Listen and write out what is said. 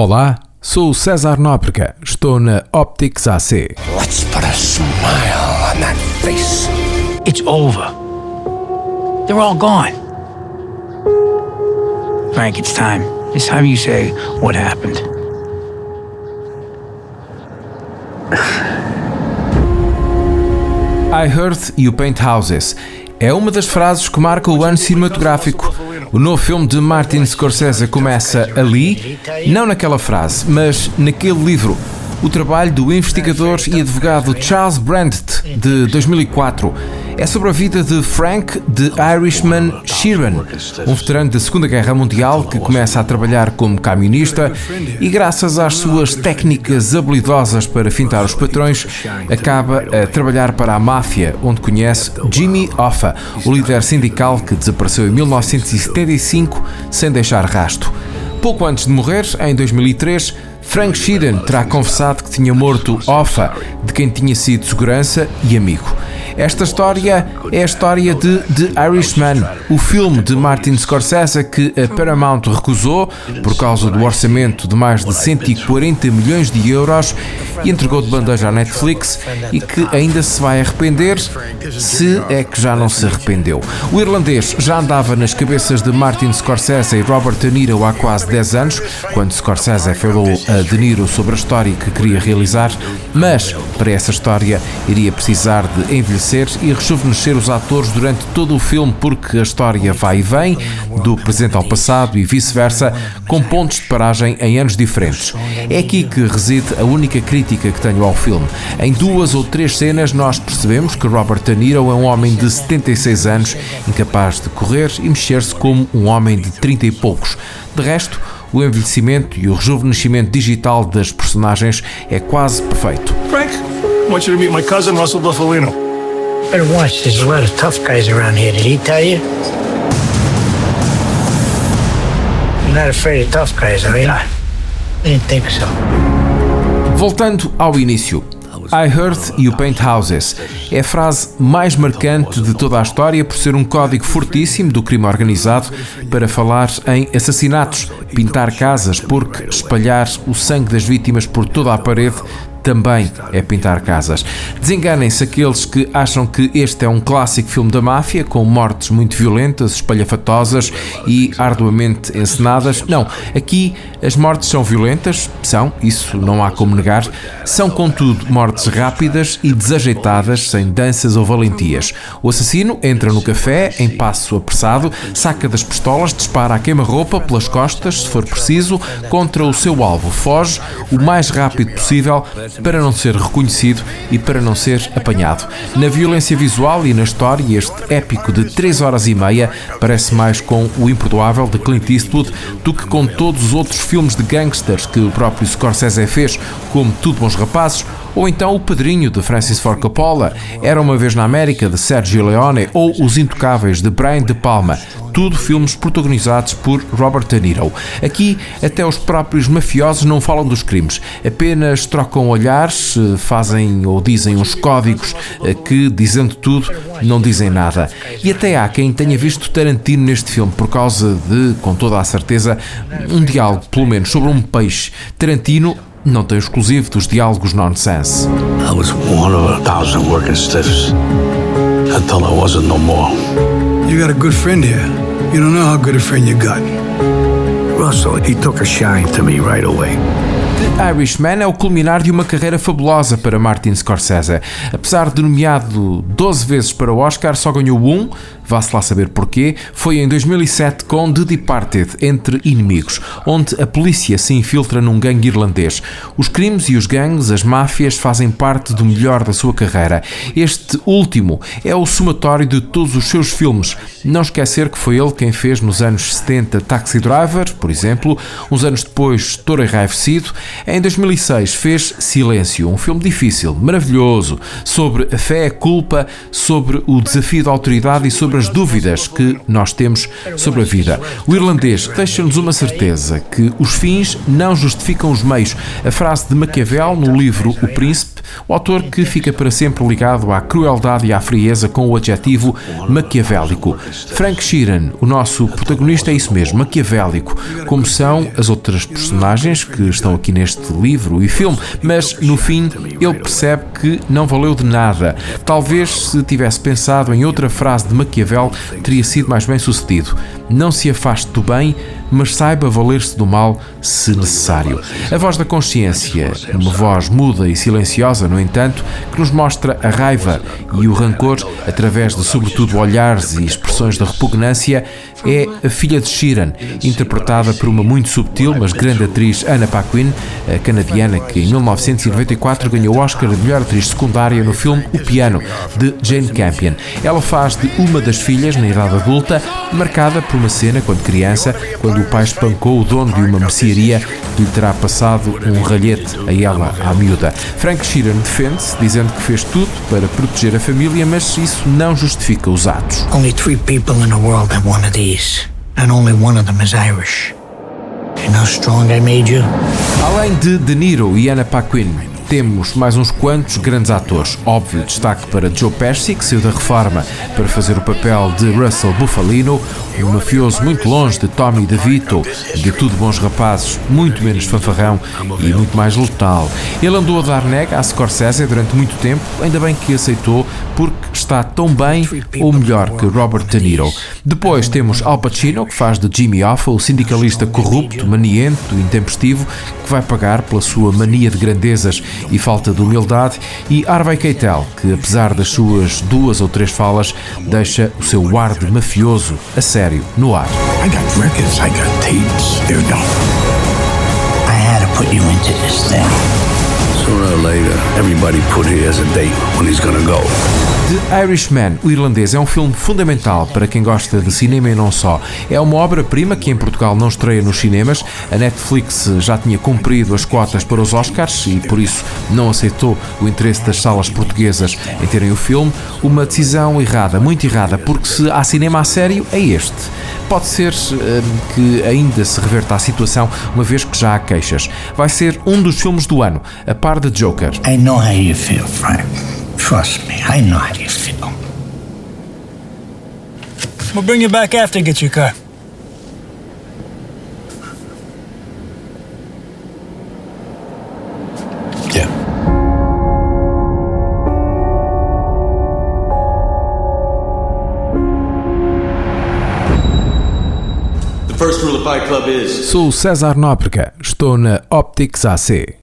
Olá, sou o César Nóbrega, estou na Optics AC. Let's put a smile on that face. It's over. They're all gone. Frank, it's time. It's time you say what happened. I Heard You Paint Houses é uma das frases que marca o ano cinematográfico. O novo filme de Martin Scorsese começa ali, não naquela frase, mas naquele livro o trabalho do investigador e advogado Charles Brandt, de 2004. É sobre a vida de Frank de Irishman Sheeran, um veterano da Segunda Guerra Mundial que começa a trabalhar como camionista e, graças às suas técnicas habilidosas para fintar os patrões, acaba a trabalhar para a máfia, onde conhece Jimmy Hoffa, o líder sindical que desapareceu em 1975 sem deixar rasto. Pouco antes de morrer, em 2003, Frank Sheeran terá confessado que tinha morto Offa, de quem tinha sido segurança e amigo. Esta história é a história de The Irishman, o filme de Martin Scorsese que a Paramount recusou por causa do orçamento de mais de 140 milhões de euros e entregou de bandeja à Netflix e que ainda se vai arrepender, se é que já não se arrependeu. O irlandês já andava nas cabeças de Martin Scorsese e Robert De Niro há quase 10 anos, quando Scorsese falou a De Niro sobre a história que queria realizar, mas para essa história iria precisar de envelhecer e rejuvenescer os atores durante todo o filme, porque a história vai e vem, do presente ao passado e vice-versa, com pontos de paragem em anos diferentes. É aqui que reside a única crítica que tenho ao filme. Em duas ou três cenas, nós percebemos que Robert De Niro é um homem de 76 anos, incapaz de correr e mexer-se como um homem de 30 e poucos. De resto, o envelhecimento e o rejuvenescimento digital das personagens é quase perfeito. Frank, I want you to meet my cousin Russell Buffalino. Better watch. There's a lot of tough guys around here. Did he tell you? I'm not afraid of tough guys, are you? I didn't think so. Voltando ao início. I Heard You Paint Houses é a frase mais marcante de toda a história por ser um código fortíssimo do crime organizado para falar em assassinatos, pintar casas, porque espalhar o sangue das vítimas por toda a parede também é pintar casas. Desenganem-se aqueles que acham que este é um clássico filme da máfia, com mortes muito violentas, espalhafatosas e arduamente encenadas. Não, aqui as mortes são violentas, são, isso não há como negar, são contudo mortes rápidas e desajeitadas, sem danças ou valentias. O assassino entra no café em passo apressado, saca das pistolas, dispara a queima-roupa pelas costas, se for preciso, contra o seu alvo, foge o mais rápido possível para não ser reconhecido e para não ser apanhado. Na violência visual e na história, este épico de 3 horas e meia parece mais com o imperdoável de Clint Eastwood do que com todos os outros filmes de gangsters que o próprio Scorsese fez, como Tudo Bons Rapazes ou então O Padrinho de Francis Ford Coppola, Era uma vez na América de Sergio Leone ou Os Intocáveis de Brian De Palma, tudo filmes protagonizados por Robert De Niro. Aqui até os próprios mafiosos não falam dos crimes, apenas trocam olhares, fazem ou dizem uns códigos eh, que, dizendo tudo, não dizem nada. E até há quem tenha visto Tarantino neste filme por causa de, com toda a certeza, um diálogo, pelo menos, sobre um peixe. Tarantino não tem exclusivo dos diálogos nonsense. I was one of a thousand working stiffs until I wasn't no more. You got a good friend here. You don't know how good a friend you got. Russell, he took a shine to me right away. The Irishman é o culminar de uma carreira fabulosa para Martin Scorsese. Apesar de nomeado 12 vezes para o Oscar, só ganhou um, vá-se lá saber porquê, foi em 2007 com The Departed, Entre Inimigos, onde a polícia se infiltra num gangue irlandês. Os crimes e os gangues, as máfias, fazem parte do melhor da sua carreira. Este último é o somatório de todos os seus filmes. Não esquecer que foi ele quem fez nos anos 70 Taxi Driver, por exemplo, uns anos depois Touro Enraivecido. Em 2006 fez Silêncio, um filme difícil, maravilhoso, sobre a fé, a culpa, sobre o desafio da autoridade e sobre as dúvidas que nós temos sobre a vida. O irlandês deixa-nos uma certeza que os fins não justificam os meios. A frase de Maquiavel no livro O Príncipe O autor que fica para sempre ligado à crueldade e à frieza com o adjetivo maquiavélico. Frank Sheeran, o nosso protagonista, é isso mesmo, maquiavélico, como são as outras personagens que estão aqui neste livro e filme, mas no fim ele percebe que não valeu de nada. Talvez se tivesse pensado em outra frase de Maquiavel, teria sido mais bem sucedido. Não se afaste do bem, mas saiba valer-se do mal se necessário. A voz da consciência, uma voz muda e silenciosa, no entanto, que nos mostra a raiva e o rancor através de, sobretudo, olhares e expressões de repugnância, é a filha de Sheeran, interpretada por uma muito subtil, mas grande atriz Anna Paquin, canadiana que em 1994 ganhou o Oscar de melhor atriz secundária no filme O Piano, de Jane Campion. Ela faz de uma das filhas na idade adulta, marcada por uma cena quando criança, quando o pai espancou o dono de uma mercearia que lhe terá passado um ralhete a ela, à miúda. Frank Sheeran defende-se, dizendo que fez tudo para proteger a família, mas isso não justifica os atos. Only three people in the world have one of these, and only one of them is Irish. You know how strong I made you? Além de De Niro e Anna Paquin, temos mais uns quantos grandes atores. Óbvio destaque para Joe Pesci, que saiu da reforma para fazer o papel de Russell Buffalino, um mafioso muito longe de Tommy DeVito, de tudo bons rapazes, muito menos fanfarrão e muito mais letal. Ele andou a dar nega à Scorsese durante muito tempo, ainda bem que aceitou, porque está tão bem ou melhor que Robert De Niro. Depois temos Al Pacino, que faz de Jimmy Hoffa, o sindicalista corrupto, maniento, intempestivo, que vai pagar pela sua mania de grandezas e falta de humildade, e Harvey Keitel, que apesar das suas duas ou três falas, deixa o seu ar de mafioso a sério no ar. I got records, I got tapes. They're gone. I had to put you into this thing. Sooner or later, everybody put here a date when he's gonna go. The Irishman, o irlandês, é um filme fundamental para quem gosta de cinema e não só. É uma obra-prima que em Portugal não estreia nos cinemas. A Netflix já tinha cumprido as cotas para os Oscars e por isso não aceitou o interesse das salas portuguesas em terem o filme. Uma decisão errada, muito errada, porque se há cinema a sério, é este. Pode ser hum, que ainda se reverta a situação, uma vez que já há queixas. Vai ser um dos filmes do ano, a par de Joker. I know how you feel, Frank. Trust me, I know how you feel. We'll bring you back after you get your car. Sou César Nóbrega, estou na Optics AC.